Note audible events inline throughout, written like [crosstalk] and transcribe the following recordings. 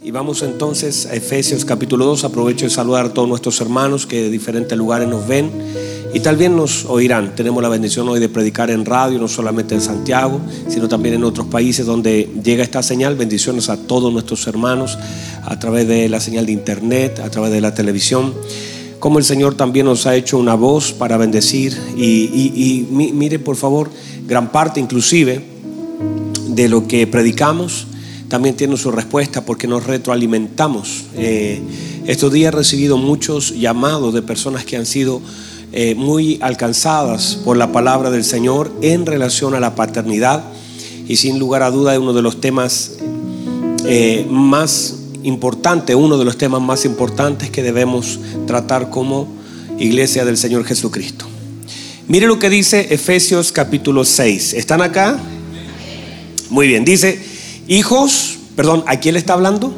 Y vamos entonces a Efesios capítulo 2. Aprovecho de saludar a todos nuestros hermanos que de diferentes lugares nos ven y tal vez nos oirán. Tenemos la bendición hoy de predicar en radio, no solamente en Santiago, sino también en otros países donde llega esta señal. Bendiciones a todos nuestros hermanos a través de la señal de internet, a través de la televisión. Como el Señor también nos ha hecho una voz para bendecir. Y, mire, por favor, gran parte inclusive de lo que predicamos también tiene su respuesta porque nos retroalimentamos. Eh, estos días he recibido muchos llamados de personas que han sido eh, muy alcanzadas por la palabra del Señor en relación a la paternidad y sin lugar a duda es uno de los temas eh, más importantes, uno de los temas más importantes que debemos tratar como iglesia del Señor Jesucristo. Mire lo que dice Efesios capítulo 6. ¿Están acá? Muy bien, dice, Hijos, perdón, ¿a quién le está hablando?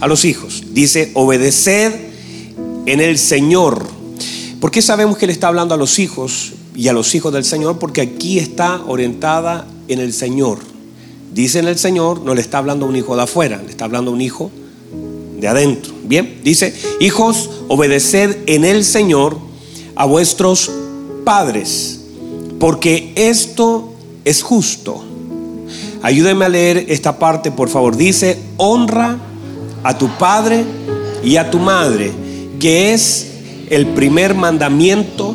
A los hijos. Dice, obedeced en el Señor. ¿Por qué sabemos que le está hablando a los hijos y a los hijos del Señor? Porque aquí está orientada en el Señor. Dice en el Señor, no le está hablando a un hijo de afuera, le está hablando a un hijo de adentro. Bien, dice, hijos, obedeced en el Señor a vuestros padres, porque esto es justo. Ayúdeme a leer esta parte, por favor. Dice, honra a tu padre y a tu madre, que es el primer mandamiento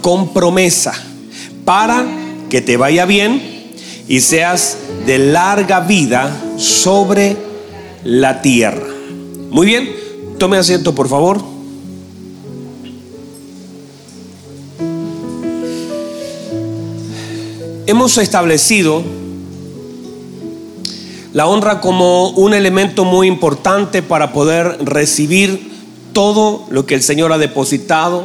con promesa, para que te vaya bien y seas de larga vida sobre la tierra. Muy bien, tome asiento, por favor. Hemos establecido la honra como un elemento muy importante para poder recibir todo lo que el Señor ha depositado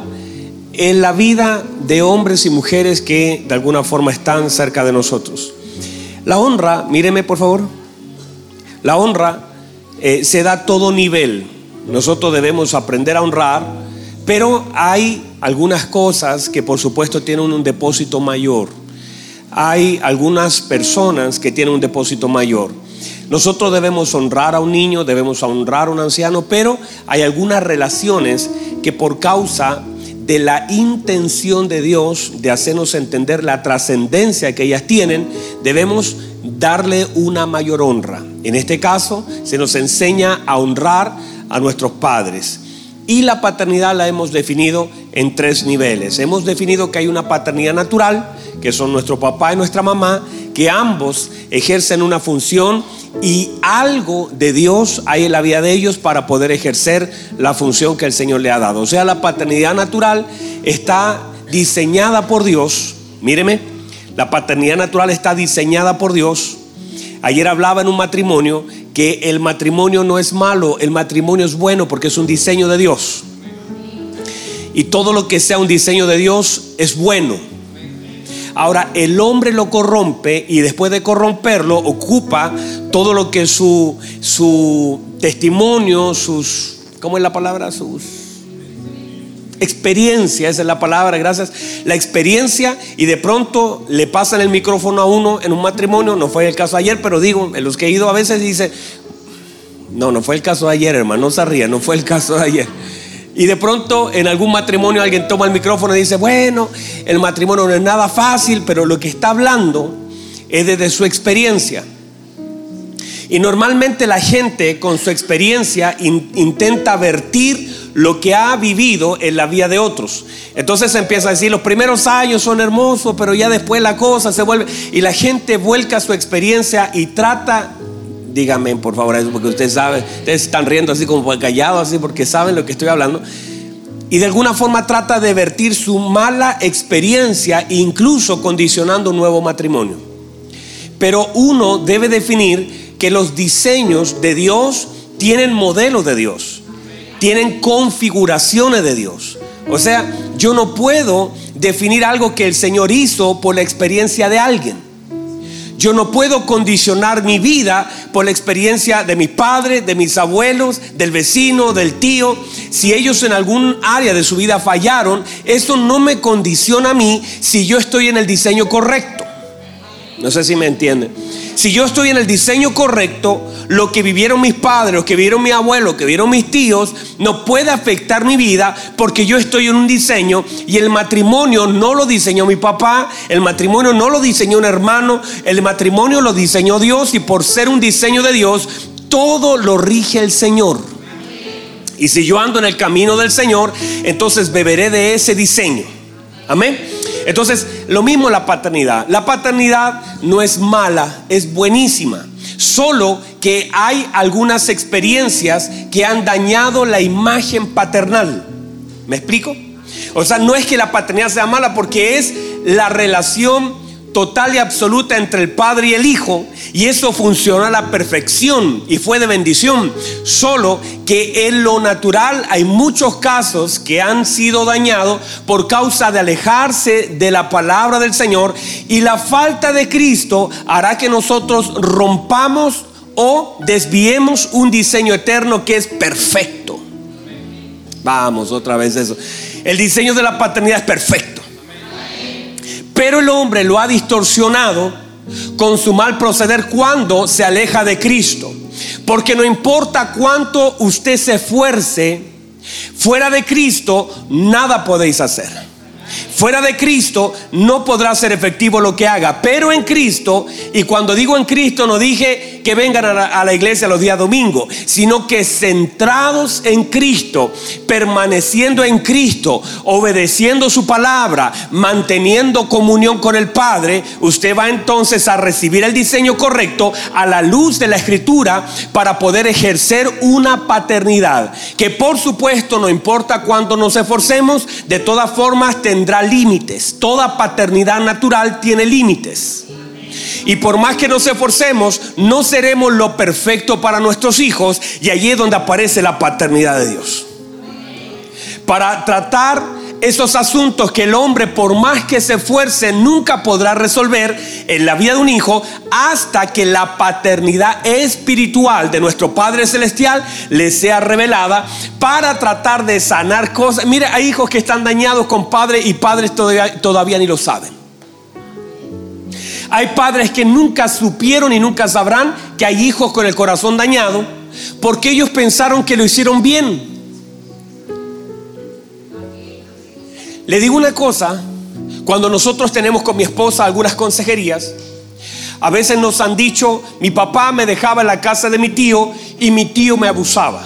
en la vida de hombres y mujeres que de alguna forma están cerca de nosotros. La honra, míreme por favor, la honra eh, se da a todo nivel. Nosotros debemos aprender a honrar, pero hay algunas cosas que por supuesto tienen un depósito mayor. Hay algunas personas que tienen un depósito mayor. Nosotros debemos honrar a un niño, debemos honrar a un anciano, pero hay algunas relaciones que por causa de la intención de Dios de hacernos entender la trascendencia que ellas tienen, debemos darle una mayor honra. En este caso, se nos enseña a honrar a nuestros padres. Y la paternidad la hemos definido en tres niveles. Hemos definido que hay una paternidad natural, que son nuestro papá y nuestra mamá, que ambos ejercen una función y algo de Dios hay en la vida de ellos para poder ejercer la función que el Señor le ha dado. O sea, la paternidad natural está diseñada por Dios. Míreme, la paternidad natural está diseñada por Dios. Ayer hablaba en un matrimonio que el matrimonio no es malo, el matrimonio es bueno porque es un diseño de Dios. Y todo lo que sea un diseño de Dios es bueno. Ahora, el hombre lo corrompe y después de corromperlo ocupa todo lo que su, su testimonio, sus, ¿cómo es la palabra? Sus experiencia, esa es la palabra, gracias. La experiencia y de pronto le pasan el micrófono a uno en un matrimonio, no fue el caso ayer, pero digo, en los que he ido a veces dice, no, no fue el caso de ayer, hermano, no se ría, no fue el caso ayer. Y de pronto en algún matrimonio alguien toma el micrófono y dice, bueno, el matrimonio no es nada fácil, pero lo que está hablando es desde su experiencia. Y normalmente la gente con su experiencia intenta vertir lo que ha vivido en la vida de otros. Entonces empieza a decir, los primeros años son hermosos, pero ya después la cosa se vuelve... Y la gente vuelca su experiencia y trata Dígame, por favor, eso porque usted sabe, ustedes están riendo así como callados, así porque saben lo que estoy hablando. Y de alguna forma trata de vertir su mala experiencia, incluso condicionando un nuevo matrimonio. Pero uno debe definir que los diseños de Dios tienen modelos de Dios, tienen configuraciones de Dios. O sea, yo no puedo definir algo que el Señor hizo por la experiencia de alguien. Yo no puedo condicionar mi vida por la experiencia de mis padres, de mis abuelos, del vecino, del tío. Si ellos en algún área de su vida fallaron, eso no me condiciona a mí si yo estoy en el diseño correcto. No sé si me entienden. Si yo estoy en el diseño correcto, lo que vivieron mis padres, lo que vivieron mi abuelo, lo que vivieron mis tíos, no puede afectar mi vida porque yo estoy en un diseño y el matrimonio no lo diseñó mi papá, el matrimonio no lo diseñó un hermano, el matrimonio lo diseñó Dios y por ser un diseño de Dios, todo lo rige el Señor. Y si yo ando en el camino del Señor, entonces beberé de ese diseño. Amén. Entonces, lo mismo la paternidad. La paternidad no es mala, es buenísima. Solo que hay algunas experiencias que han dañado la imagen paternal. ¿Me explico? O sea, no es que la paternidad sea mala porque es la relación total y absoluta entre el Padre y el Hijo y eso funcionó a la perfección y fue de bendición. Solo que en lo natural hay muchos casos que han sido dañados por causa de alejarse de la palabra del Señor y la falta de Cristo hará que nosotros rompamos o desviemos un diseño eterno que es perfecto. Vamos, otra vez eso. El diseño de la paternidad es perfecto. Pero el hombre lo ha distorsionado con su mal proceder cuando se aleja de Cristo. Porque no importa cuánto usted se esfuerce, fuera de Cristo nada podéis hacer. Fuera de Cristo no podrá ser efectivo lo que haga, pero en Cristo, y cuando digo en Cristo no dije que vengan a la, iglesia los días domingo, sino que centrados en Cristo, permaneciendo en Cristo, obedeciendo su palabra, manteniendo comunión con el Padre, usted va entonces a recibir el diseño correcto a la luz de la Escritura para poder ejercer una paternidad, que por supuesto no importa cuánto nos esforcemos, de todas formas tendrá tendrá límites. Toda paternidad natural tiene límites. Y por más que nos esforcemos, no seremos lo perfecto para nuestros hijos. Y allí es donde aparece la paternidad de Dios. Para tratar esos asuntos que el hombre, por más que se esfuerce, nunca podrá resolver en la vida de un hijo hasta que la paternidad espiritual de nuestro Padre Celestial le sea revelada para tratar de sanar cosas. Mire, hay hijos que están dañados con padres y padres todavía, todavía ni lo saben. Hay padres que nunca supieron y nunca sabrán que hay hijos con el corazón dañado porque ellos pensaron que lo hicieron bien Le digo una cosa, cuando nosotros tenemos con mi esposa algunas consejerías, a veces nos han dicho, mi papá me dejaba en la casa de mi tío y mi tío me abusaba.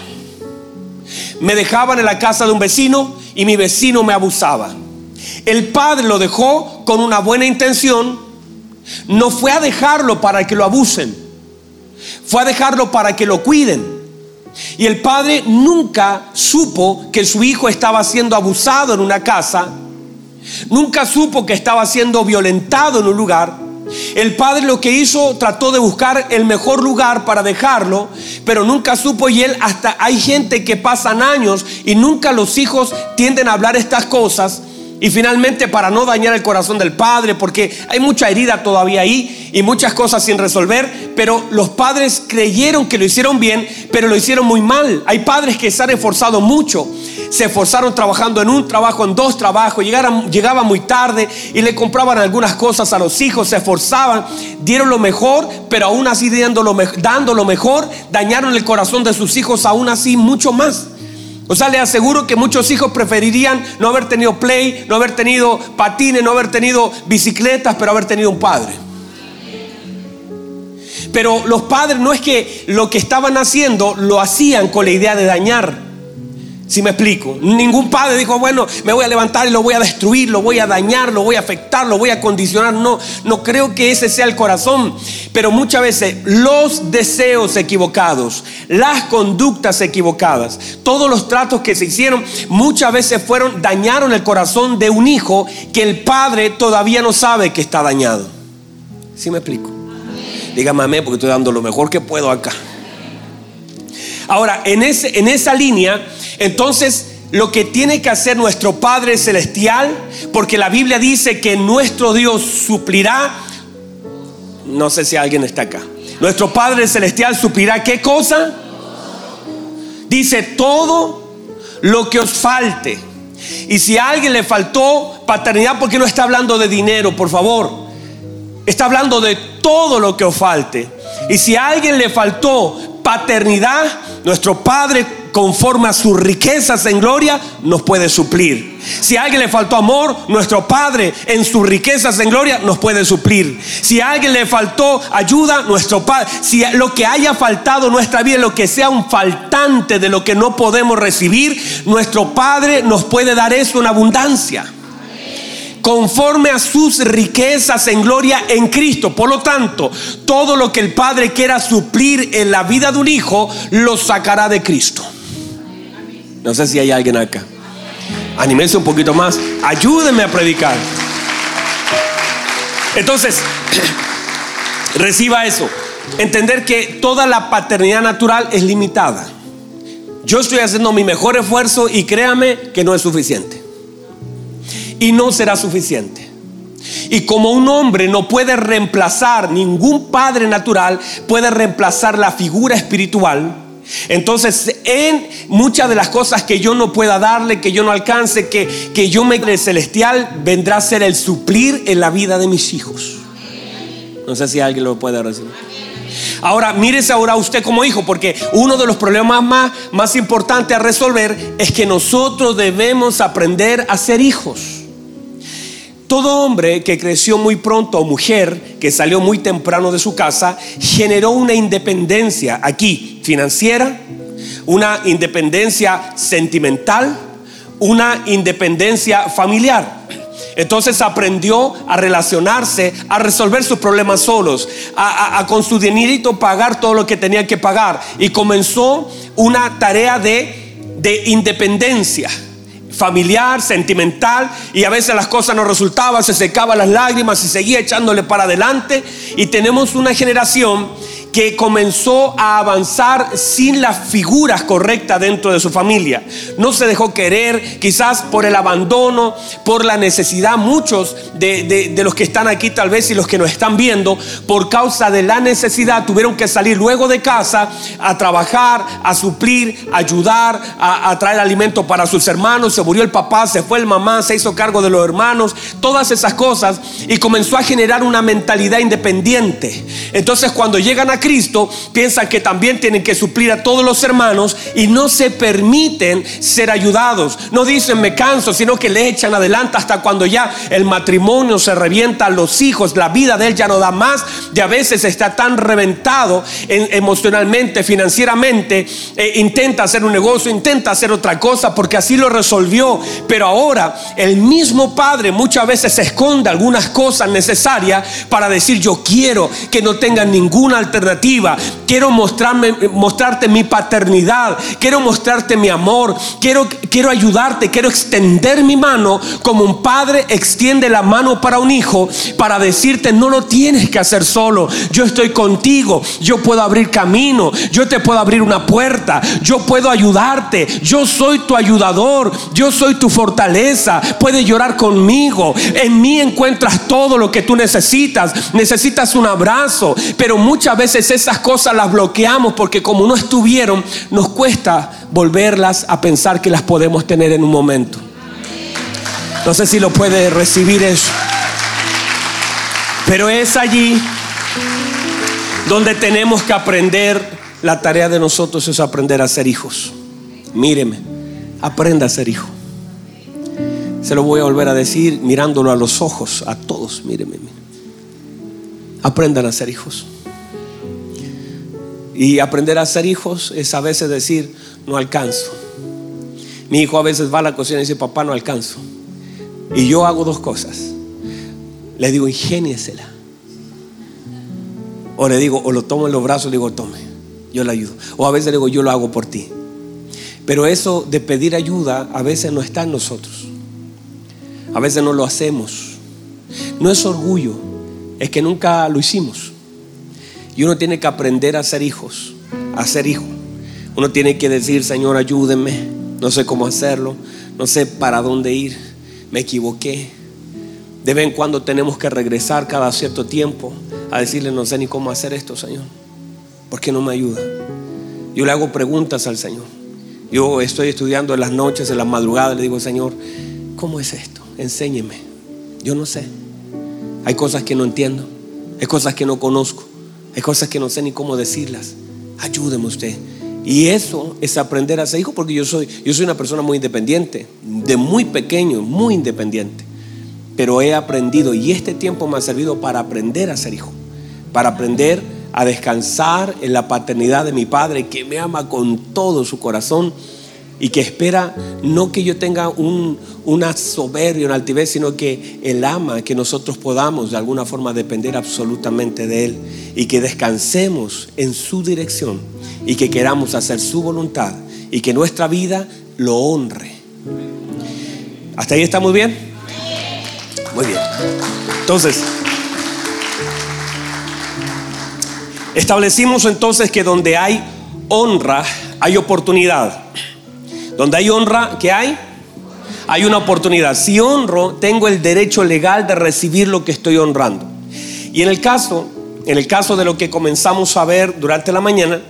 Me dejaban en la casa de un vecino y mi vecino me abusaba. El padre lo dejó con una buena intención, no fue a dejarlo para que lo abusen, fue a dejarlo para que lo cuiden. Y el padre nunca supo que su hijo estaba siendo abusado en una casa, nunca supo que estaba siendo violentado en un lugar. El padre lo que hizo trató de buscar el mejor lugar para dejarlo, pero nunca supo y él hasta hay gente que pasan años y nunca los hijos tienden a hablar estas cosas y finalmente, para no dañar el corazón del padre, porque hay mucha herida todavía ahí y muchas cosas sin resolver, pero los padres creyeron que lo hicieron bien, pero lo hicieron muy mal. Hay padres que se han esforzado mucho, se esforzaron trabajando en un trabajo, en dos trabajos, llegaron, llegaban muy tarde y le compraban algunas cosas a los hijos, se esforzaban, dieron lo mejor, pero aún así dando lo, dando lo mejor, dañaron el corazón de sus hijos aún así mucho más. O sea, le aseguro que muchos hijos preferirían no haber tenido play, no haber tenido patines, no haber tenido bicicletas, pero haber tenido un padre. Pero los padres no es que lo que estaban haciendo lo hacían con la idea de dañar. Si me explico, ningún padre dijo, bueno, me voy a levantar y lo voy a destruir, lo voy a dañar, lo voy a afectar, lo voy a condicionar. No, no creo que ese sea el corazón. Pero muchas veces los deseos equivocados, las conductas equivocadas, todos los tratos que se hicieron, muchas veces fueron, dañaron el corazón de un hijo que el padre todavía no sabe que está dañado. Si me explico? Dígame porque estoy dando lo mejor que puedo acá. Ahora, en, ese, en esa línea entonces, lo que tiene que hacer nuestro Padre Celestial, porque la Biblia dice que nuestro Dios suplirá, no sé si alguien está acá, nuestro Padre Celestial suplirá qué cosa? Dice todo lo que os falte. Y si a alguien le faltó paternidad, porque no está hablando de dinero, por favor. Está hablando de todo lo que os falte. Y si a alguien le faltó paternidad, nuestro Padre, conforme a sus riquezas en gloria, nos puede suplir. Si a alguien le faltó amor, nuestro Padre, en sus riquezas en gloria, nos puede suplir. Si a alguien le faltó ayuda, nuestro Padre, si lo que haya faltado en nuestra vida, lo que sea un faltante de lo que no podemos recibir, nuestro Padre nos puede dar eso en abundancia conforme a sus riquezas en gloria en Cristo. Por lo tanto, todo lo que el Padre quiera suplir en la vida de un hijo, lo sacará de Cristo. No sé si hay alguien acá. Anímese un poquito más. Ayúdenme a predicar. Entonces, [clears throat] reciba eso. Entender que toda la paternidad natural es limitada. Yo estoy haciendo mi mejor esfuerzo y créame que no es suficiente y no será suficiente. Y como un hombre no puede reemplazar, ningún padre natural puede reemplazar la figura espiritual, entonces, en muchas de las cosas que yo no pueda darle, que yo no alcance, que, que yo me el celestial, vendrá a ser el suplir en la vida de mis hijos. No sé si alguien lo puede recibir. Ahora, mírese ahora usted como hijo, porque uno de los problemas más, más importantes a resolver es que nosotros debemos aprender a ser hijos. Todo hombre que creció muy pronto o mujer que salió muy temprano de su casa generó una independencia aquí financiera, una independencia sentimental, una independencia familiar. Entonces aprendió a relacionarse, a resolver sus problemas solos, a, con su dinerito pagar todo lo que tenía que pagar y comenzó una tarea de, de independencia familiar, sentimental, y a veces las cosas no resultaban, se secaban las lágrimas y seguía echándole para adelante. Y tenemos una generación que comenzó a avanzar sin las figuras correctas dentro de su familia. No se dejó querer, quizás por el abandono, por la necesidad. Muchos de, los que están aquí tal vez y los que nos están viendo, por causa de la necesidad, tuvieron que salir luego de casa a trabajar, a suplir, a ayudar, a, a traer alimento para sus hermanos. Se murió el papá, se fue el mamá, se hizo cargo de los hermanos, todas esas cosas y comenzó a generar una mentalidad independiente. Entonces cuando llegan a Cristo, piensan que también tienen que suplir a todos los hermanos y no se permiten ser ayudados. No dicen me canso, sino que le echan adelante hasta cuando ya el matrimonio se revienta, los hijos, la vida de él ya no da más, y a veces está tan reventado emocionalmente, financieramente, eh, intenta hacer un negocio, intenta hacer otra cosa porque así lo resolvió. Pero ahora el mismo padre muchas veces esconde algunas cosas necesarias para decir yo quiero que no tengan ninguna alternativa Quiero mostrarme, mostrarte mi paternidad. Quiero mostrarte mi amor. Quiero, quiero ayudarte. Quiero extender mi mano como un padre extiende la mano para un hijo para decirte no lo tienes que hacer solo. Yo estoy contigo. Yo puedo abrir camino. Yo te puedo abrir una puerta. Yo puedo ayudarte. Yo soy tu ayudador. Yo soy tu fortaleza. Puedes llorar conmigo. En mí encuentras todo lo que tú necesitas. Necesitas un abrazo. Pero muchas veces esas cosas las bloqueamos porque como no estuvieron, nos cuesta volverlas a pensar que las podemos tener en un momento. No sé si lo puede recibir eso. Pero es allí donde tenemos que aprender. La tarea de nosotros es aprender a ser hijos. Míreme, aprenda a ser hijo. Se lo voy a volver a decir mirándolo a los ojos, a todos, míreme. Aprendan a ser hijos. Y aprender a ser hijos es a veces decir, no alcanzo. Mi hijo a veces va a la cocina y dice, papá, no alcanzo. Y yo hago dos cosas. Le digo, ingéniesela. O le digo, o lo tomo en los brazos le digo, tome, yo le ayudo. O a veces le digo, yo lo hago por ti. Pero eso de pedir ayuda a veces no está en nosotros. A veces no lo hacemos. No es orgullo, es que nunca lo hicimos. Y uno tiene que aprender a ser hijos, a ser hijo. Uno tiene que decir, Señor, ayúdenme. No sé cómo hacerlo. No sé para dónde ir. Me equivoqué. De vez en cuando tenemos que regresar cada cierto tiempo a decirle, no sé ni cómo hacer esto, Señor. ¿Por qué no me ayuda? Yo le hago preguntas al Señor. Yo estoy estudiando en las noches, en las madrugadas. Le digo, Señor, ¿cómo es esto? Enséñeme. Yo no sé. Hay cosas que no entiendo. hay cosas que no conozco, hay cosas que no sé ni cómo decirlas. Ayúdeme usted. Y eso es aprender a ser hijo porque yo soy, yo soy una persona muy independiente, de muy pequeño, muy independiente. Pero he aprendido y este tiempo me ha servido para aprender a ser hijo, para aprender a descansar en la paternidad de mi padre que me ama con todo su corazón y que espera no que yo tenga un, una soberbia, una altivez, sino que Él ama que nosotros podamos de alguna forma depender absolutamente de Él y que descansemos en su dirección y que queramos hacer su voluntad y que nuestra vida lo honre. ¿Hasta ahí está muy bien? Muy bien. Entonces, establecimos entonces que donde hay honra, hay oportunidad. Donde hay honra, ¿qué hay? Hay una oportunidad. Si honro, tengo el derecho legal de recibir lo que estoy honrando. Y en el caso, en el caso de lo que comenzamos a ver durante la mañana,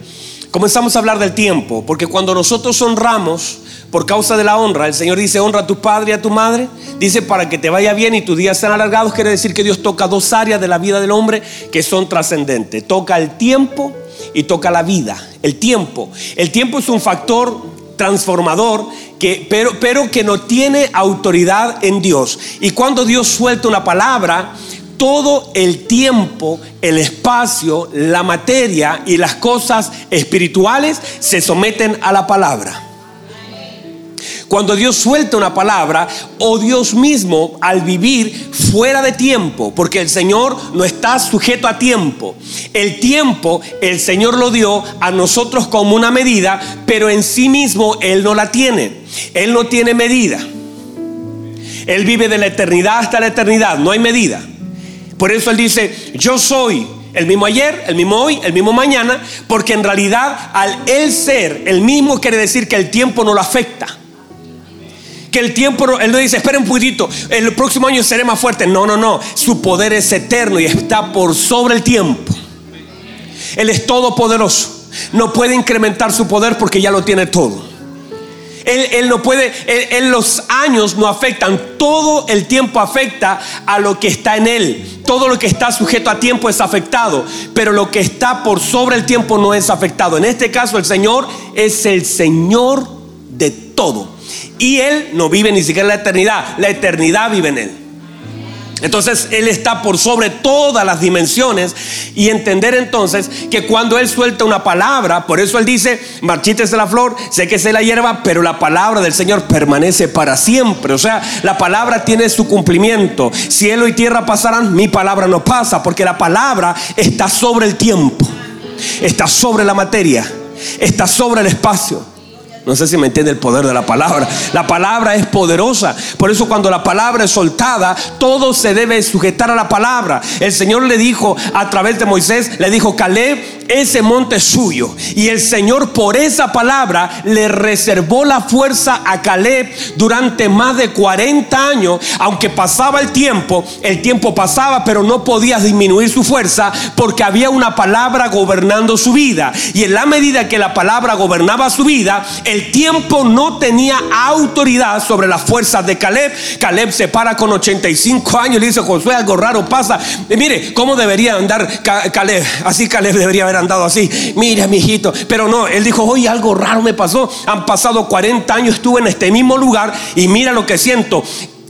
comenzamos a hablar del tiempo, porque cuando nosotros honramos por causa de la honra, el Señor dice, honra a tu padre y a tu madre, dice para que te vaya bien y tus días sean alargados, quiere decir que Dios toca dos áreas de la vida del hombre que son trascendentes. Toca el tiempo y toca la vida. El tiempo. El tiempo es un factor transformador, que, pero, pero que no tiene autoridad en Dios. Y cuando Dios suelta una palabra, todo el tiempo, el espacio, la materia y las cosas espirituales se someten a la palabra. Cuando Dios suelta una palabra o Dios mismo al vivir fuera de tiempo, porque el Señor no está sujeto a tiempo. El tiempo el Señor lo dio a nosotros como una medida, pero en sí mismo Él no la tiene. Él no tiene medida. Él vive de la eternidad hasta la eternidad, no hay medida. Por eso Él dice, yo soy el mismo ayer, el mismo hoy, el mismo mañana, porque en realidad al Él ser el mismo quiere decir que el tiempo no lo afecta que el tiempo, Él no dice, esperen un el próximo año seré más fuerte. No, no, no. Su poder es eterno y está por sobre el tiempo. Él es todopoderoso. No puede incrementar su poder porque ya lo tiene todo. Él, no puede, él, los años no afectan, todo el tiempo afecta a lo que está en Él. Todo lo que está sujeto a tiempo es afectado, pero lo que está por sobre el tiempo no es afectado. En este caso el Señor es el Señor de todo. Y Él no vive ni siquiera en la eternidad, la eternidad vive en Él. Entonces Él está por sobre todas las dimensiones y entender entonces que cuando Él suelta una palabra, por eso Él dice, marchítese la flor, sé que se la hierba, pero la palabra del Señor permanece para siempre. O sea, la palabra tiene su cumplimiento. Cielo y tierra pasarán, mi palabra no pasa, porque la palabra está sobre el tiempo, está sobre la materia, está sobre el espacio. No sé si me entiende el poder de la palabra. La palabra es poderosa. Por eso cuando la palabra es soltada, todo se debe sujetar a la palabra. El Señor le dijo a través de Moisés, le dijo, Caleb, ese monte es suyo. Y el Señor por esa palabra le reservó la fuerza a Caleb durante más de 40 años. Aunque pasaba el tiempo, el tiempo pasaba, pero no podía disminuir su fuerza porque había una palabra gobernando su vida. Y en la medida que la palabra gobernaba su vida, el tiempo no tenía autoridad sobre las fuerzas de Caleb. Caleb se para con 85 años y le dice, Josué, algo raro pasa. mire, ¿cómo debería andar Caleb? Así Caleb debería haber andado así. Mira, mi hijito. Pero no, él dijo, oye, algo raro me pasó. Han pasado 40 años, estuve en este mismo lugar y mira lo que siento.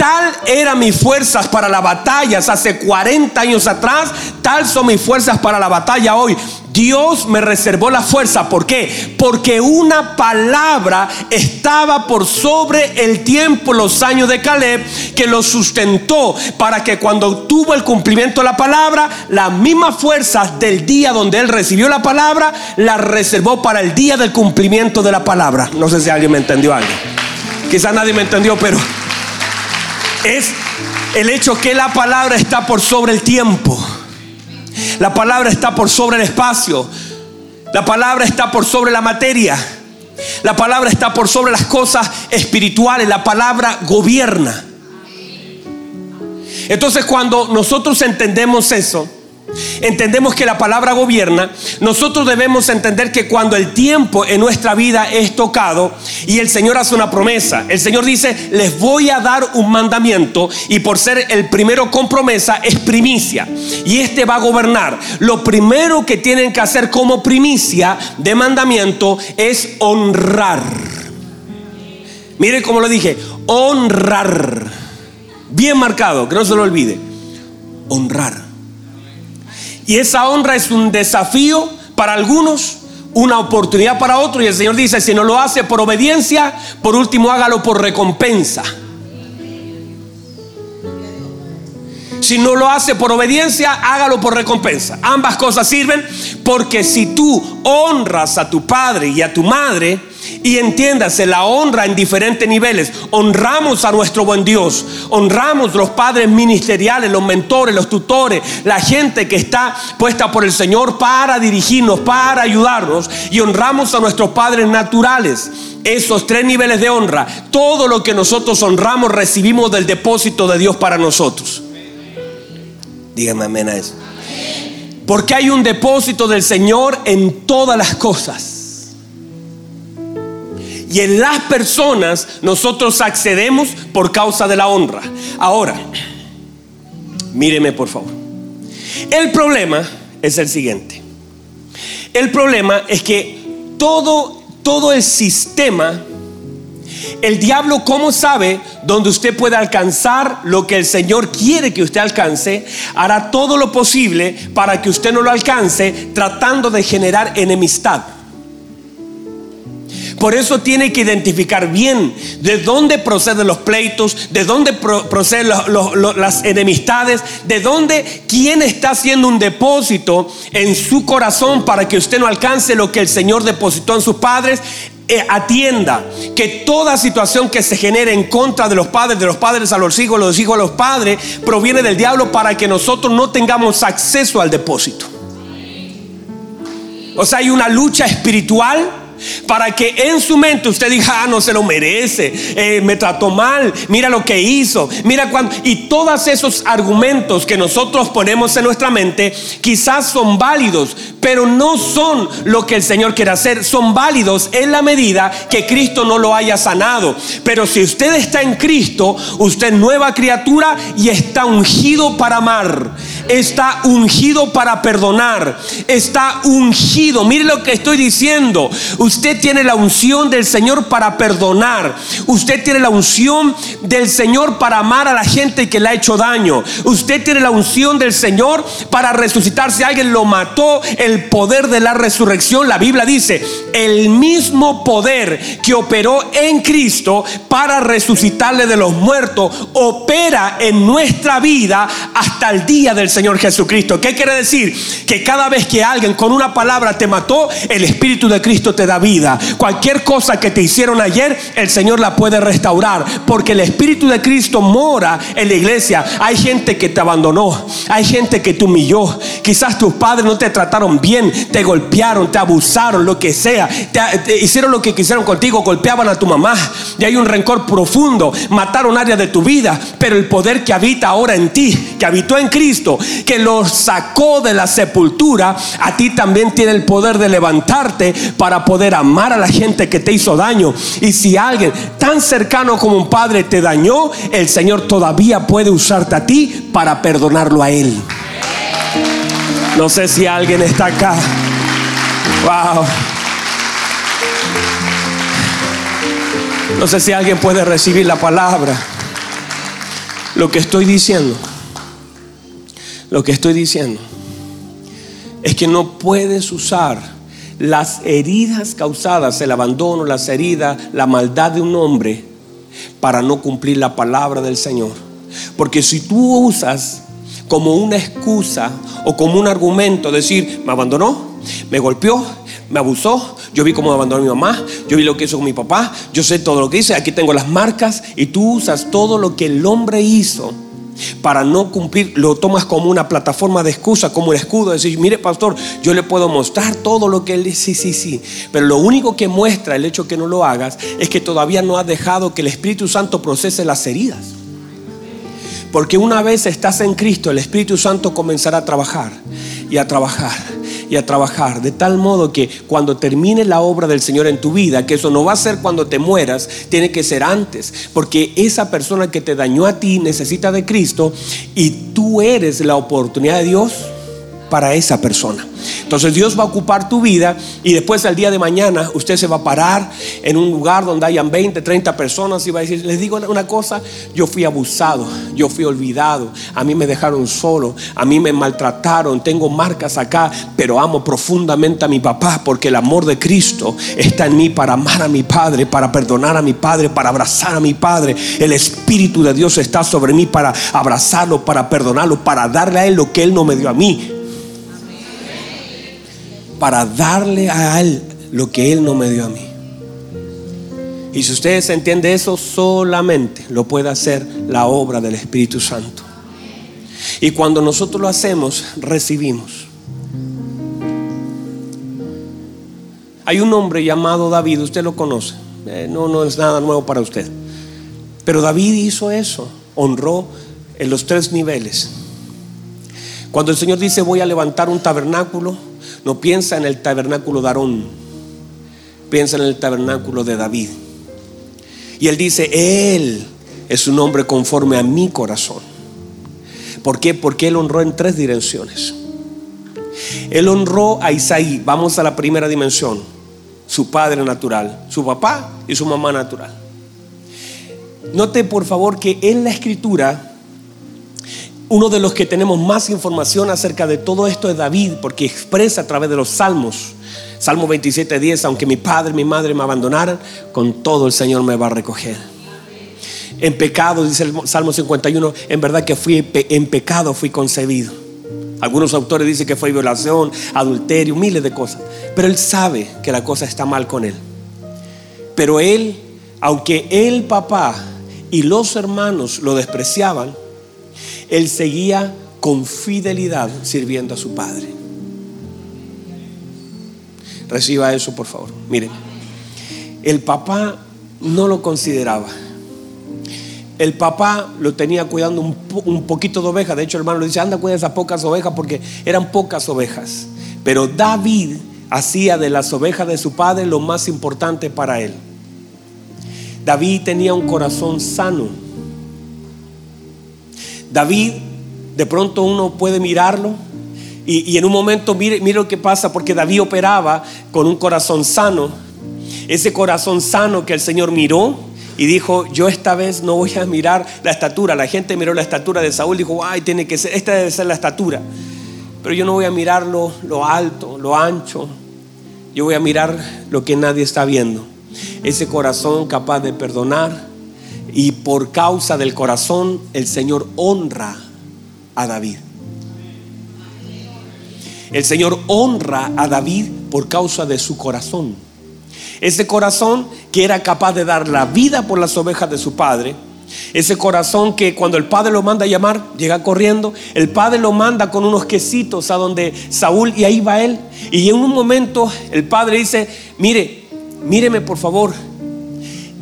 Tal eran mis fuerzas para la batalla hace 40 años atrás, tal son mis fuerzas para la batalla hoy. Dios me reservó la fuerza. ¿Por qué? Porque una palabra estaba por sobre el tiempo, los años de Caleb, que lo sustentó para que cuando tuvo el cumplimiento de la palabra, las mismas fuerzas del día donde él recibió la palabra, la reservó para el día del cumplimiento de la palabra. No sé si alguien me entendió algo. Quizás nadie me entendió, pero es el hecho que la palabra está por sobre el tiempo. La palabra está por sobre el espacio. La palabra está por sobre la materia. La palabra está por sobre las cosas espirituales. La palabra gobierna. Entonces cuando nosotros entendemos eso, entendemos que la palabra gobierna, nosotros debemos entender que cuando el tiempo en nuestra vida es tocado y el Señor hace una promesa, el Señor dice, les voy a dar un mandamiento y por ser el primero con promesa es primicia y este va a gobernar. Lo primero que tienen que hacer como primicia de mandamiento es honrar. Miren como lo dije, honrar. Bien marcado, que no se lo olvide. Honrar. Y esa honra es un desafío para algunos, una oportunidad para otros. Y el Señor dice, si no lo hace por obediencia, por último hágalo por recompensa. Si no lo hace por obediencia, hágalo por recompensa. Ambas cosas sirven porque si tú honras a tu padre y a tu madre, y entiéndase, la honra en diferentes niveles. Honramos a nuestro buen Dios. Honramos los padres ministeriales, los mentores, los tutores, la gente que está puesta por el Señor para dirigirnos, para ayudarnos. Y honramos a nuestros padres naturales. Esos tres niveles de honra, todo lo que nosotros honramos recibimos del depósito de Dios para nosotros. Dígame amén a eso. Porque hay un depósito del Señor en todas las cosas. Y en las personas nosotros accedemos por causa de la honra. Ahora, míreme por favor. El problema es el siguiente. El problema es que todo, todo el sistema, el diablo, ¿cómo sabe donde usted puede alcanzar lo que el Señor quiere que usted alcance? Hará todo lo posible para que usted no lo alcance, tratando de generar enemistad. Por eso tiene que identificar bien de dónde proceden los pleitos, de dónde proceden las enemistades, de dónde, quién está haciendo un depósito en su corazón para que usted no alcance lo que el Señor depositó en sus padres. Eh, atienda que toda situación que se genere en contra de los padres, de los padres a los hijos, los hijos a los padres, proviene del diablo para que nosotros no tengamos acceso al depósito. O sea, hay una lucha espiritual para que en su mente usted diga, ah, no se lo merece, eh, me trató mal, mira lo que hizo, mira cuando... Y todos esos argumentos que nosotros ponemos en nuestra mente quizás son válidos, pero no son lo que el Señor quiere hacer, son válidos en la medida que Cristo no lo haya sanado. Pero si usted está en Cristo, usted es nueva criatura y está ungido para amar, está ungido para perdonar, está ungido. Mire lo que estoy diciendo. Usted tiene la unción del Señor para perdonar. Usted tiene la unción del Señor para amar a la gente que le ha hecho daño. Usted tiene la unción del Señor para resucitar. Si alguien lo mató, el poder de la resurrección, la Biblia dice, el mismo poder que operó en Cristo para resucitarle de los muertos, opera en nuestra vida hasta el día del Señor Jesucristo. ¿Qué quiere decir? Que cada vez que alguien con una palabra te mató, el Espíritu de Cristo te da vida. Cualquier cosa que te hicieron ayer, el Señor la puede restaurar. Porque el Espíritu de Cristo mora en la iglesia. Hay gente que te abandonó. Hay gente que te humilló. Quizás tus padres no te trataron bien. Te golpearon, te abusaron, lo que sea. Te, hicieron lo que quisieron contigo. Golpeaban a tu mamá. Y hay un rencor profundo. Mataron áreas de tu vida. Pero el poder que habita ahora en ti, que habitó en Cristo, que lo sacó de la sepultura, a ti también tiene el poder de levantarte para poder amar a la gente que te hizo daño. Y si alguien tan cercano como un padre te dañó, el Señor todavía puede usarte a ti para perdonarlo a Él. No sé si alguien está acá. Wow. No sé si alguien puede recibir la palabra. Lo que estoy diciendo, lo que estoy diciendo, es que no puedes usar las heridas causadas, el abandono, las heridas, la maldad de un hombre para no cumplir la palabra del Señor. Porque si tú usas como una excusa o como un argumento decir, me abandonó, me golpeó, me abusó, yo vi cómo abandonó a mi mamá, yo vi lo que hizo con mi papá, yo sé todo lo que hice, aquí tengo las marcas y tú usas todo lo que el hombre hizo para no cumplir, lo tomas como una plataforma de excusa, como un escudo, decir, mire pastor, yo le puedo mostrar todo lo que él dice, sí, sí, sí, pero lo único que muestra el hecho que no lo hagas es que todavía no has dejado que el Espíritu Santo procese las heridas. Porque una vez estás en Cristo, el Espíritu Santo comenzará a trabajar y a trabajar y a trabajar. De tal modo que cuando termine la obra del Señor en tu vida, que eso no va a ser cuando te mueras, tiene que ser antes. Porque esa persona que te dañó a ti necesita de Cristo y tú eres la oportunidad de Dios para esa persona. Entonces Dios va a ocupar tu vida y después al día de mañana usted se va a parar en un lugar donde hayan 20, 30 personas y va a decir, les digo una cosa, yo fui abusado, yo fui olvidado, a mí me dejaron solo, a mí me maltrataron, tengo marcas acá, pero amo profundamente a mi papá porque el amor de Cristo está en mí para amar a mi padre, para perdonar a mi padre, para abrazar a mi padre. El Espíritu de Dios está sobre mí para abrazarlo, para perdonarlo, para darle a él lo que él no me dio a mí para darle a Él lo que Él no me dio a mí. Y si ustedes entienden eso, solamente lo puede hacer la obra del Espíritu Santo. Y cuando nosotros lo hacemos, recibimos. Hay un hombre llamado David, usted lo conoce. Eh, no, no es nada nuevo para usted. Pero David hizo eso, honró en los tres niveles. Cuando el Señor dice voy a levantar un tabernáculo, no piensa en el tabernáculo de Aarón, piensa en el tabernáculo de David. Y él dice, Él es un hombre conforme a mi corazón. ¿Por qué? Porque Él honró en tres direcciones. Él honró a Isaí, vamos a la primera dimensión, su padre natural, su papá y su mamá natural. Note por favor que en la escritura uno de los que tenemos más información acerca de todo esto es David, porque expresa a través de los salmos. Salmo 27, 10, aunque mi padre y mi madre me abandonaran, con todo el Señor me va a recoger. En pecado, dice el Salmo 51, en verdad que fui en pecado fui concebido. Algunos autores dicen que fue violación, adulterio, miles de cosas. Pero él sabe que la cosa está mal con él. Pero él, aunque el papá y los hermanos lo despreciaban, él seguía con fidelidad sirviendo a su padre. Reciba eso, por favor. Miren, el papá no lo consideraba. El papá lo tenía cuidando un, poquito de ovejas. De hecho, el hermano le dice, anda, cuida esas pocas ovejas porque eran pocas ovejas. Pero David hacía de las ovejas de su padre lo más importante para él. David tenía un corazón sano. David, de pronto uno puede mirarlo y, en un momento mire, lo que pasa porque David operaba con un corazón sano. Ese corazón sano que el Señor miró y dijo, yo esta vez no voy a mirar la estatura. La gente miró la estatura de Saúl y dijo, ay, tiene que esta debe ser la estatura. Pero yo no voy a mirar lo, lo alto, lo ancho. Yo voy a mirar lo que nadie está viendo. Ese corazón capaz de perdonar, y por causa del corazón, el Señor honra a David. El Señor honra a David por causa de su corazón. Ese corazón que era capaz de dar la vida por las ovejas de su padre. Ese corazón que cuando el padre lo manda a llamar, llega corriendo. El padre lo manda con unos quesitos a donde Saúl y ahí va él. Y en un momento el padre dice, mire, míreme por favor.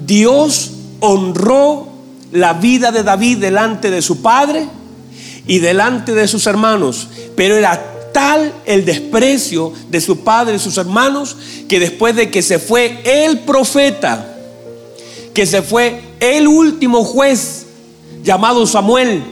Dios honró la vida de David delante de su padre y delante de sus hermanos, pero era tal el desprecio de su padre y sus hermanos que después de que se fue el profeta, que se fue el último juez llamado Samuel,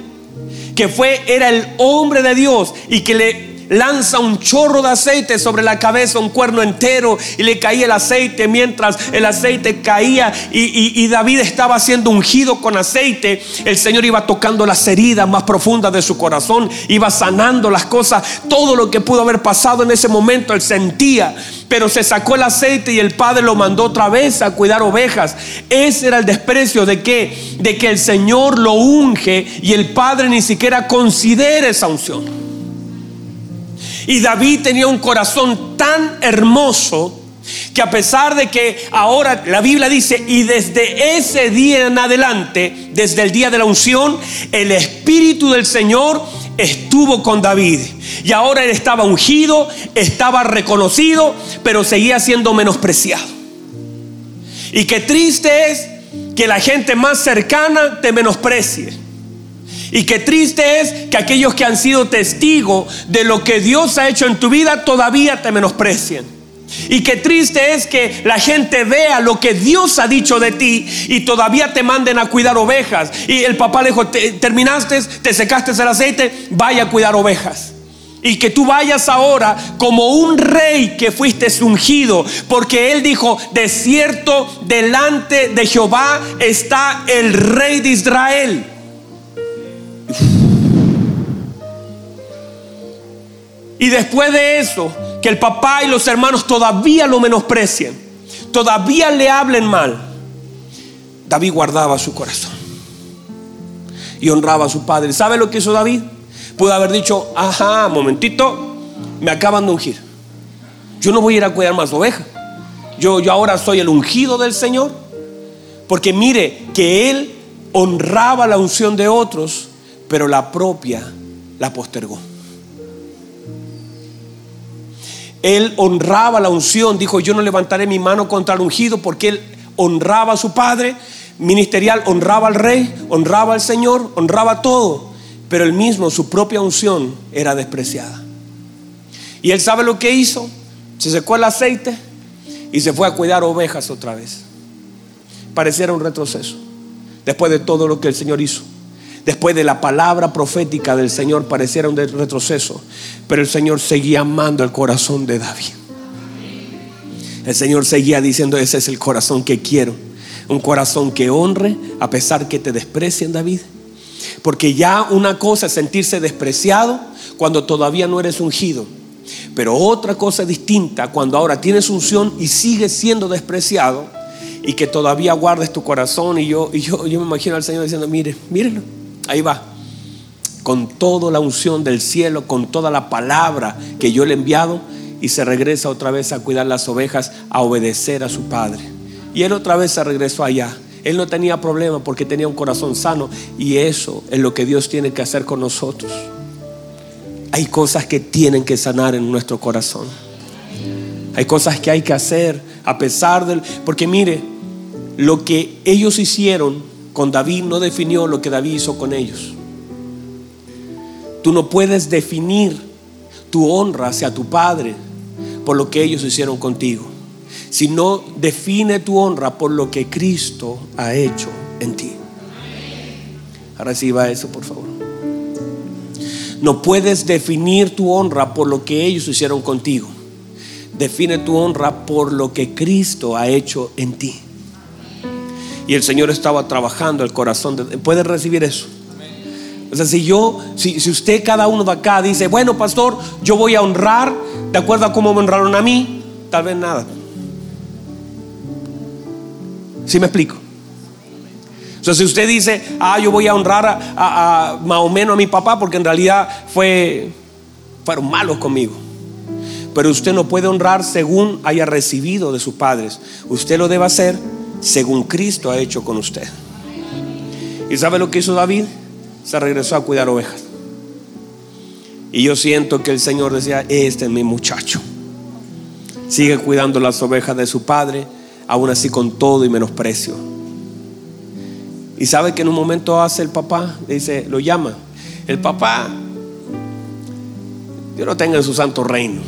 que fue era el hombre de Dios y que le lanza un chorro de aceite sobre la cabeza, un cuerno entero, y le caía el aceite mientras el aceite caía y, David estaba siendo ungido con aceite. El Señor iba tocando las heridas más profundas de su corazón, iba sanando las cosas, todo lo que pudo haber pasado en ese momento, él sentía. Pero se sacó el aceite y el padre lo mandó otra vez a cuidar ovejas. Ese era el desprecio de que, de que el Señor lo unge y el padre ni siquiera considera esa unción. Y David tenía un corazón tan hermoso que a pesar de que ahora la Biblia dice, y desde ese día en adelante, desde el día de la unción, el Espíritu del Señor estuvo con David. Y ahora él estaba ungido, estaba reconocido, pero seguía siendo menospreciado. Y qué triste es que la gente más cercana te menosprecie Y qué triste es que aquellos que han sido testigos de lo que Dios ha hecho en tu vida todavía te menosprecien. Y qué triste es que la gente vea lo que Dios ha dicho de ti y todavía te manden a cuidar ovejas. Y el papá le dijo, terminaste, te secaste el aceite, vaya a cuidar ovejas. Y que tú vayas ahora como un rey que fuiste ungido. Porque él dijo, de cierto, delante de Jehová está el rey de Israel. Y después de eso, que el papá y los hermanos todavía lo menosprecien, todavía le hablen mal, David guardaba su corazón y honraba a su padre. ¿Sabe lo que hizo David? Pudo haber dicho, ajá, momentito, me acaban de ungir. Yo no voy a ir a cuidar más ovejas. Yo, yo ahora soy el ungido del Señor. Porque mire que él honraba la unción de otros, pero la propia la postergó. Él honraba la unción, dijo, yo no levantaré mi mano contra el ungido porque él honraba a su padre ministerial, honraba al rey, honraba al Señor, honraba todo pero él mismo, su propia unción era despreciada. Y él sabe lo que hizo, se secó el aceite y se fue a cuidar ovejas otra vez. Pareciera un retroceso, después de todo lo que el Señor hizo. Después de la palabra profética del Señor pareciera un retroceso, pero el Señor seguía amando el corazón de David. El Señor seguía diciendo, ese es el corazón que quiero. Un corazón que honre a pesar que te desprecien, David porque ya una cosa es sentirse despreciado cuando todavía no eres ungido. Pero otra cosa distinta cuando ahora tienes unción y sigues siendo despreciado y que todavía guardes tu corazón. Y yo, y yo, yo me imagino al Señor diciendo, mire, mírenlo, ahí va. Con toda la unción del cielo, con toda la palabra que yo le he enviado y se regresa otra vez a cuidar las ovejas, a obedecer a su Padre. Y él otra vez se regresó allá él no tenía problema porque tenía un corazón sano y eso es lo que Dios tiene que hacer con nosotros. Hay cosas que tienen que sanar en nuestro corazón. Hay cosas que hay que hacer a pesar del... Porque mire, lo que ellos hicieron con David no definió lo que David hizo con ellos. Tú no puedes definir tu honra hacia tu padre por lo que ellos hicieron contigo sino define tu honra por lo que Cristo ha hecho en ti. Reciba eso, por favor. No puedes definir tu honra por lo que ellos hicieron contigo. Define tu honra por lo que Cristo ha hecho en ti. Y el Señor estaba trabajando el corazón. De, ¿Puedes recibir eso? O sea, si yo, si, usted cada uno de acá dice, bueno, pastor, yo voy a honrar de acuerdo a cómo me honraron a mí, tal vez nada. ¿Sí me explico? O sea, si usted dice, ah, yo voy a honrar a, a, más o menos a mi papá porque en realidad fue, fueron malos conmigo. Pero usted no puede honrar según haya recibido de sus padres. Usted lo debe hacer según Cristo ha hecho con usted. ¿Y sabe lo que hizo David? Se regresó a cuidar ovejas. Y yo siento que el Señor decía, este es mi muchacho. Sigue cuidando las ovejas de su padre aún así con todo y menosprecio. Y sabe que en un momento hace el papá, dice, lo llama. El papá, Dios lo tenga en su santo reino.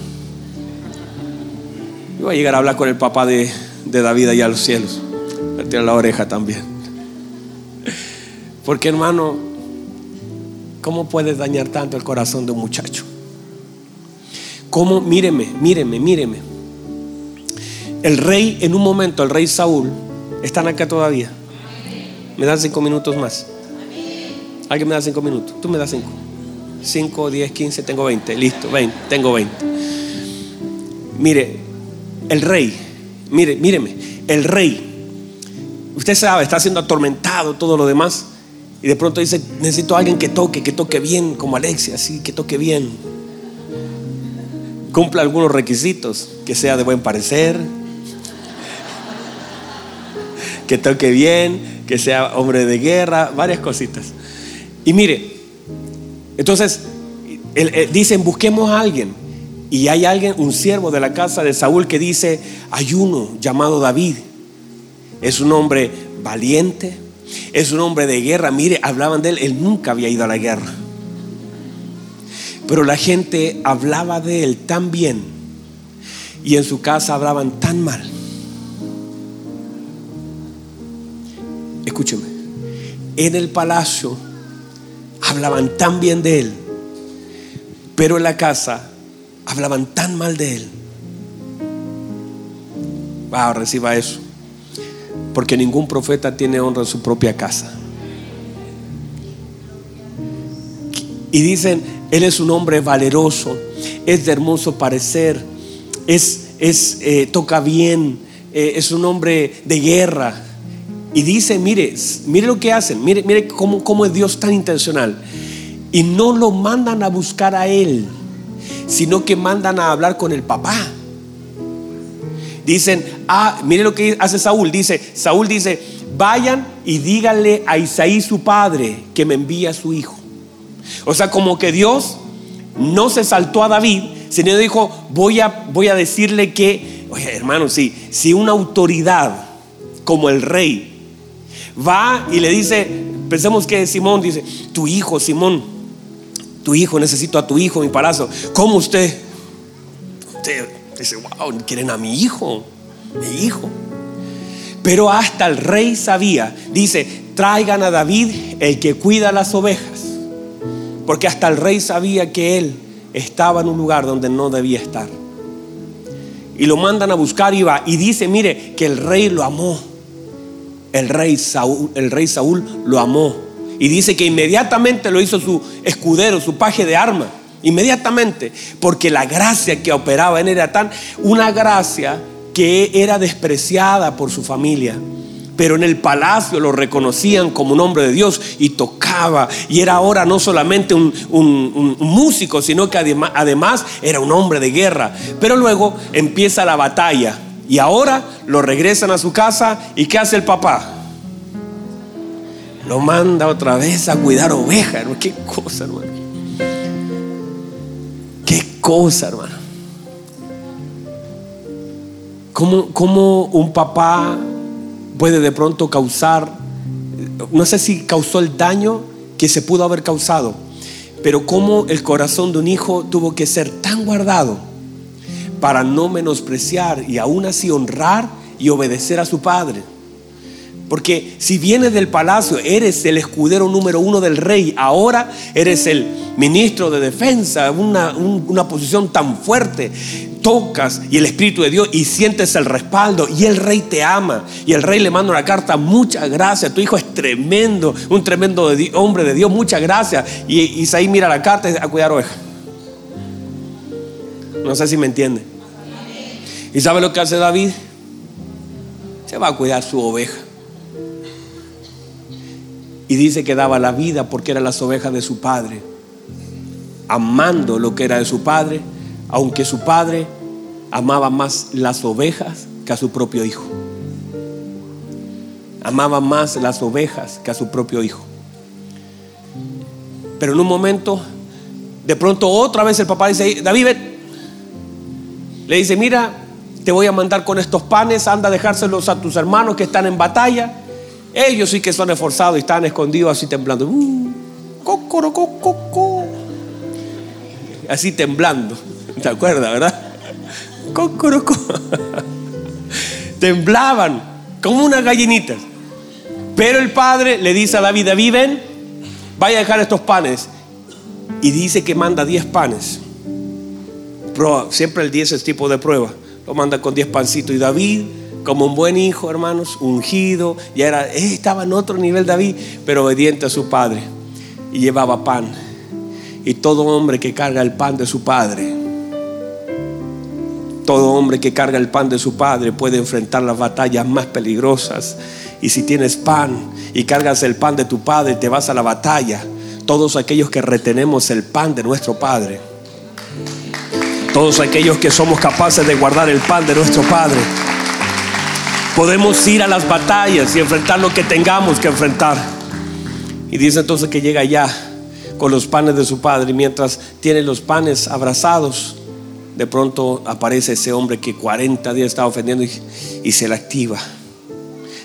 Yo voy a llegar a hablar con el papá de, David allá a los cielos. Tirar la oreja también. Porque hermano, ¿cómo puedes dañar tanto el corazón de un muchacho? ¿Cómo? Míreme, míreme, míreme. El rey, en un momento, el rey Saúl, están acá todavía. ¿Me dan cinco minutos más? ¿Alguien me da cinco minutos? Tú me das cinco. Cinco, diez, quince, tengo veinte. Listo, veinte, tengo veinte. Mire, el rey, mire, míreme, el rey, usted sabe, está siendo atormentado, todo lo demás. Y de pronto dice, necesito a alguien que toque, que toque bien, como Alexia, así, que toque bien. Cumpla algunos requisitos, que sea de buen parecer, que toque bien, que sea hombre de guerra, varias cositas. Y mire, entonces dicen, busquemos a alguien. Y hay alguien, un siervo de la casa de Saúl que dice, hay uno llamado David. Es un hombre valiente, Es un hombre de guerra. Mire, hablaban de él. Él nunca había ido a la guerra. Pero la gente hablaba de él tan bien y en su casa hablaban tan mal. Escúcheme, en el palacio hablaban tan bien de él, pero en la casa hablaban tan mal de él. Wow, reciba eso. Porque ningún profeta tiene honra en su propia casa. Y dicen, él es un hombre valeroso, es de hermoso parecer, es, es eh, toca bien, eh, es un hombre de guerra. Y dice, mire, mire lo que hacen, mire, mire cómo, cómo es Dios tan intencional. Y no lo mandan a buscar a él, sino que mandan a hablar con el papá. Dicen, ah, mire lo que hace Saúl. Dice, Saúl dice, vayan y díganle a Isaí su padre que me envía a su hijo. O sea, como que Dios no se saltó a David, sino dijo, voy a, voy a decirle que, oye hermano, si, si una autoridad como el rey va y le dice, pensemos que Simón dice, tu hijo, Simón, tu hijo, necesito a tu hijo, mi palacio. ¿Cómo usted? Usted dice, wow, quieren a mi hijo, mi hijo. Pero hasta el rey sabía, dice, traigan a David el que cuida las ovejas. Porque hasta el rey sabía que él estaba en un lugar donde no debía estar. Y lo mandan a buscar y va. Y dice, mire, que el rey lo amó. El rey Saúl, el rey Saúl lo amó. Y dice que inmediatamente lo hizo su escudero, su paje de arma. Inmediatamente. Porque la gracia que operaba en él era tan, una gracia que era despreciada por su familia pero en el palacio lo reconocían como un hombre de Dios y tocaba. Y era ahora no solamente un, músico, sino que además, era un hombre de guerra. Pero luego empieza la batalla y ahora lo regresan a su casa y ¿qué hace el papá? Lo manda otra vez a cuidar ovejas. Qué cosa, hermano. Cosa, hermano. Como, como un papá puede de pronto causar, no sé si causó el daño que se pudo haber causado, pero cómo el corazón de un hijo tuvo que ser tan guardado para no menospreciar y aún así honrar y obedecer a su padre. Porque si vienes del palacio, eres el escudero número uno del rey, ahora eres el ministro de defensa, una, una posición tan fuerte tocas y el Espíritu de Dios y sientes el respaldo y el rey te ama y el rey le manda una carta, muchas gracias, tu hijo es tremendo, un tremendo hombre de Dios, muchas gracias. Y Isaí mira la carta y a cuidar oveja. No sé si me entiende. ¿Y sabe lo que hace David? Se va a cuidar su oveja. Y dice que daba la vida porque eran las ovejas de su padre, amando lo que era de su padre aunque su padre amaba más las ovejas que a su propio hijo. Amaba más las ovejas que a su propio hijo. Pero en un momento, de pronto otra vez el papá dice, David, le dice, mira, te voy a mandar con estos panes, anda a dejárselos a tus hermanos que están en batalla. Ellos sí que son esforzados y están escondidos así temblando. Uh, así temblando. ¿Te acuerdas, verdad? Temblaban como unas gallinitas. Pero el padre le dice a David, David, ven, vaya a dejar estos panes. Y dice que manda 10 panes. siempre el 10 es tipo de prueba. Lo manda con 10 pancitos. Y David, como un buen hijo, hermanos, ungido, ya era, eh, estaba en otro nivel David, pero obediente a su padre. Y llevaba pan. Y todo hombre que carga el pan de su padre todo hombre que carga el pan de su padre puede enfrentar las batallas más peligrosas. Y si tienes pan y cargas el pan de tu padre, te vas a la batalla. Todos aquellos que retenemos el pan de nuestro Padre. Todos aquellos que somos capaces de guardar el pan de nuestro Padre. Podemos ir a las batallas y enfrentar lo que tengamos que enfrentar. Y dice entonces que llega ya con los panes de su Padre. Y mientras tiene los panes abrazados, de pronto aparece ese hombre que 40 días estaba ofendiendo y, se le activa.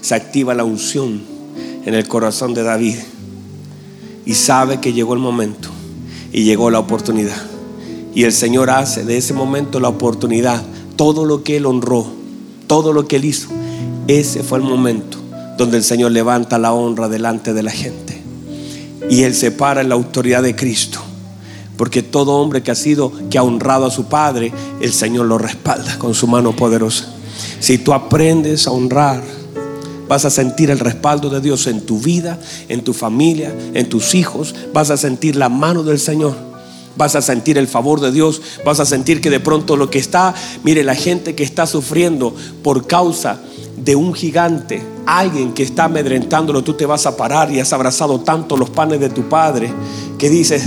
Se activa la unción en el corazón de David y sabe que llegó el momento y llegó la oportunidad. Y el Señor hace de ese momento la oportunidad, todo lo que Él honró, todo lo que Él hizo. Ese fue el momento donde el Señor levanta la honra delante de la gente. Y Él se para en la autoridad de Cristo. Porque todo hombre que ha sido, que ha honrado a su Padre, el Señor lo respalda con su mano poderosa. Si tú aprendes a honrar, vas a sentir el respaldo de Dios en tu vida, en tu familia, en tus hijos. Vas a sentir la mano del Señor. Vas a sentir el favor de Dios. Vas a sentir que de pronto lo que está, mire, la gente que está sufriendo por causa de un gigante, alguien que está amedrentándolo, tú te vas a parar y has abrazado tanto los panes de tu padre que dices,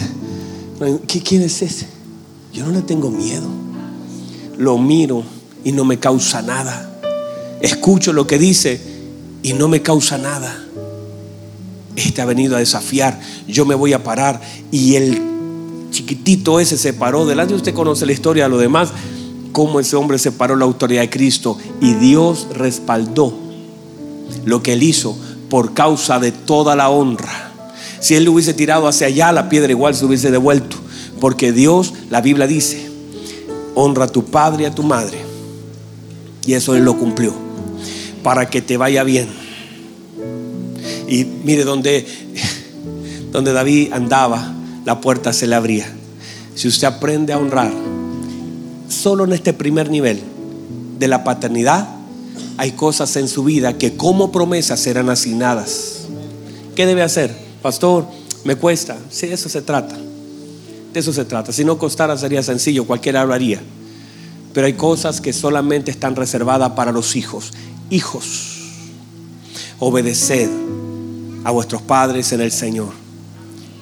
¿quién es ese? Yo no le tengo miedo. Lo miro y no me causa nada. Escucho lo que dice y no me causa nada. Este ha venido a desafiar. Yo me voy a parar. Y el chiquitito ese se paró delante. Usted conoce la historia de lo demás. Cómo ese hombre se paró la autoridad de Cristo. Y Dios respaldó lo que él hizo por causa de toda la honra. Si él lo hubiese tirado hacia allá, la piedra igual se hubiese devuelto. Porque Dios, la Biblia dice, honra a tu padre y a tu madre. Y eso él lo cumplió. Para que te vaya bien. Y mire donde, [laughs] donde David andaba, la puerta se le abría. Si usted aprende a honrar, solo en este primer nivel de la paternidad, hay cosas en su vida que como promesas serán asignadas. ¿Qué debe hacer? Pastor, me cuesta. Si de eso se trata. De eso se trata. Si no costara sería sencillo, cualquiera lo haría. Pero hay cosas que solamente están reservadas para los hijos. Hijos, obedeced a vuestros padres en el Señor.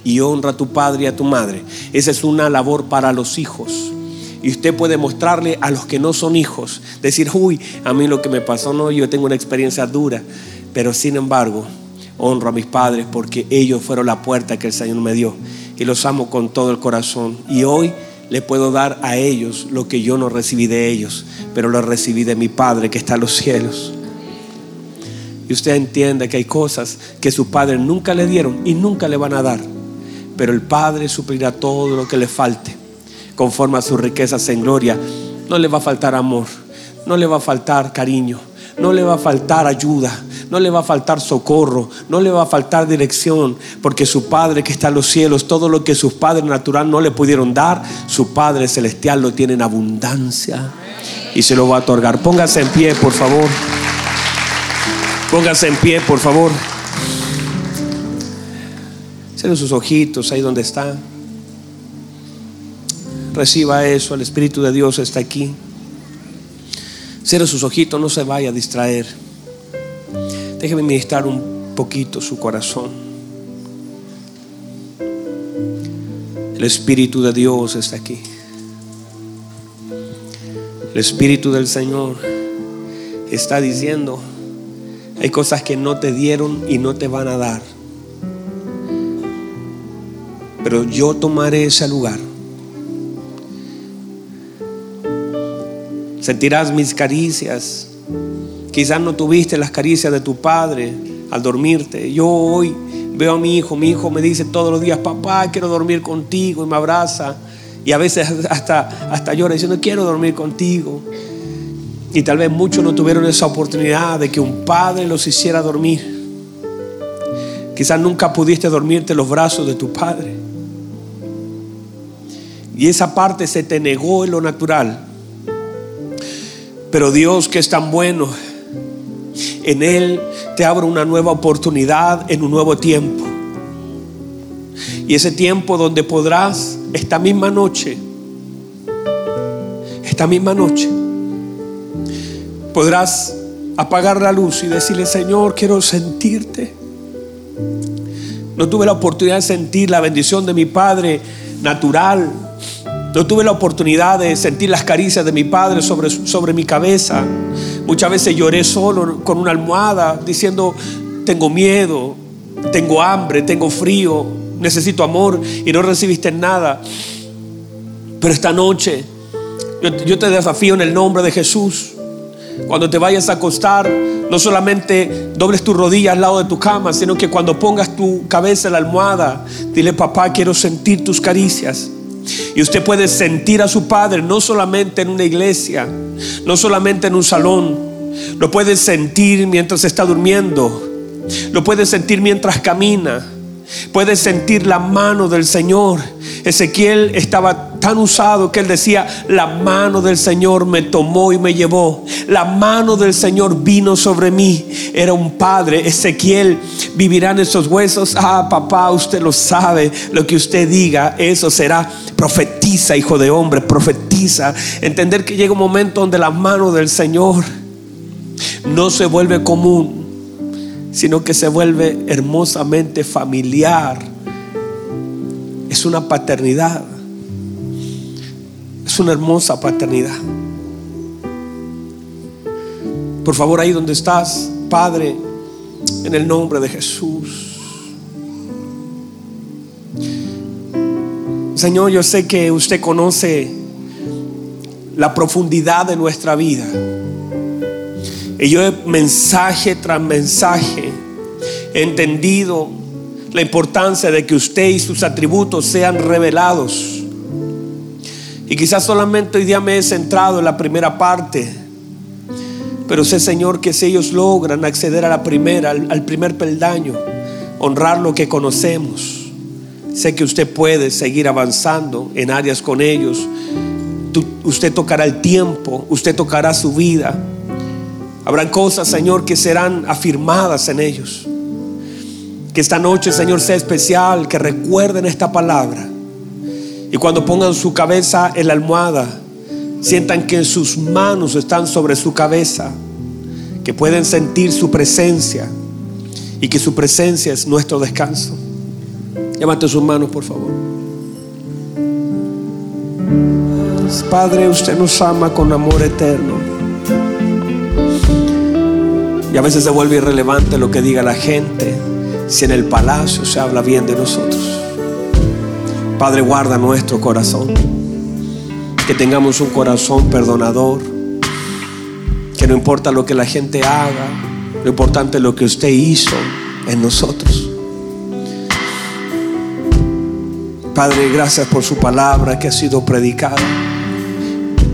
Y honra a tu padre y a tu madre. Esa es una labor para los hijos. Y usted puede mostrarle a los que no son hijos, decir, uy, a mí lo que me pasó no, yo tengo una experiencia dura. Pero sin embargo, honro a mis padres porque ellos fueron la puerta que el Señor me dio y los amo con todo el corazón. Y hoy le puedo dar a ellos lo que yo no recibí de ellos, pero lo recibí de mi Padre que está en los cielos. Y usted entiende que hay cosas que sus padres nunca le dieron y nunca le van a dar, pero el Padre suplirá todo lo que le falte, conforme a sus riquezas en gloria. No le va a faltar amor, no le va a faltar cariño, no le va a faltar ayuda, no le va a faltar socorro, no le va a faltar dirección, porque su Padre que está en los cielos, todo lo que sus padres natural no le pudieron dar, su Padre celestial lo tiene en abundancia y se lo va a otorgar. Póngase en pie, por favor. Póngase en pie, por favor. Cierren sus ojitos ahí donde está. Reciba eso, el Espíritu de Dios está aquí. Cierre sus ojitos, no se vaya a distraer. Déjeme ministrar un poquito su corazón. El Espíritu de Dios está aquí. El Espíritu del Señor está diciendo, hay cosas que no te dieron y no te van a dar. Pero yo tomaré ese lugar. Sentirás mis caricias. Quizás no tuviste las caricias de tu padre al dormirte. Yo hoy veo a mi hijo, mi hijo me dice todos los días, papá, quiero dormir contigo y me abraza. Y a veces [laughs] hasta, hasta llora diciendo, quiero dormir contigo. Y tal vez muchos no tuvieron esa oportunidad de que un padre los hiciera dormir. Quizás nunca pudiste dormirte en los brazos de tu padre. Y esa parte se te negó en lo natural. Pero Dios que es tan bueno, en Él te abre una nueva oportunidad en un nuevo tiempo. Y ese tiempo donde podrás, esta misma noche, esta misma noche, podrás apagar la luz y decirle, Señor, quiero sentirte. No tuve la oportunidad de sentir la bendición de mi Padre natural. No tuve la oportunidad de sentir las caricias de mi Padre sobre, sobre mi cabeza. Muchas veces lloré solo con una almohada diciendo, tengo miedo, tengo hambre, tengo frío, necesito amor y no recibiste nada. Pero esta noche yo, yo te desafío en el nombre de Jesús cuando te vayas a acostar, No solamente dobles tu rodilla al lado de tu cama, sino que cuando pongas tu cabeza en la almohada, dile, papá, quiero sentir tus caricias. Y usted puede sentir a su padre no solamente en una iglesia, no solamente en un salón, lo puede sentir mientras está durmiendo, lo puede sentir mientras camina, puede sentir la mano del Señor. Ezequiel estaba tan usado que él decía, la mano del Señor me tomó y me llevó. La mano del Señor vino sobre mí. Era un padre. Ezequiel, ¿vivirán esos huesos? Ah, papá, usted lo sabe. Lo que usted diga, eso será. Profetiza, hijo de hombre, profetiza. Entender que llega un momento donde la mano del Señor no se vuelve común sino que se vuelve hermosamente familiar. Es una paternidad. Es una hermosa paternidad. Por favor, ahí donde estás, Padre, en el nombre de Jesús. Señor, yo sé que usted conoce la profundidad de nuestra vida. Y yo mensaje tras mensaje he entendido la importancia de que usted y sus atributos sean revelados. Y quizás solamente hoy día me he centrado en la primera parte. Pero sé, Señor, que si ellos logran acceder a la primera, al, primer peldaño, honrar lo que conocemos, sé que usted puede seguir avanzando en áreas con ellos. usted tocará el tiempo, usted tocará su vida Habrán cosas, Señor, que serán afirmadas en ellos. Que esta noche, Señor, sea especial, que recuerden esta palabra. Y cuando pongan su cabeza en la almohada, sientan que sus manos están sobre su cabeza, que pueden sentir su presencia y que su presencia es nuestro descanso. Llámate sus manos, por favor. Padre, usted nos ama con amor eterno. Y a veces se vuelve irrelevante lo que diga la gente si en el palacio se habla bien de nosotros. Padre, guarda nuestro corazón. Que tengamos un corazón perdonador. Que no importa lo que la gente haga, lo importante es lo que usted hizo en nosotros. Padre, gracias por su palabra que ha sido predicada.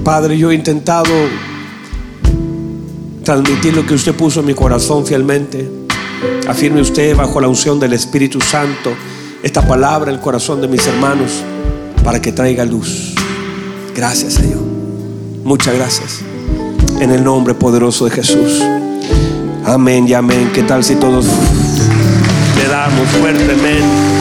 Padre, yo he intentado transmitir lo que usted puso en mi corazón fielmente. Afirme usted bajo la unción del Espíritu Santo esta palabra en el corazón de mis hermanos para que traiga luz. Gracias Señor. Muchas gracias. En el nombre poderoso de Jesús. Amén y amén. ¿Qué tal si todos le damos fuertemente?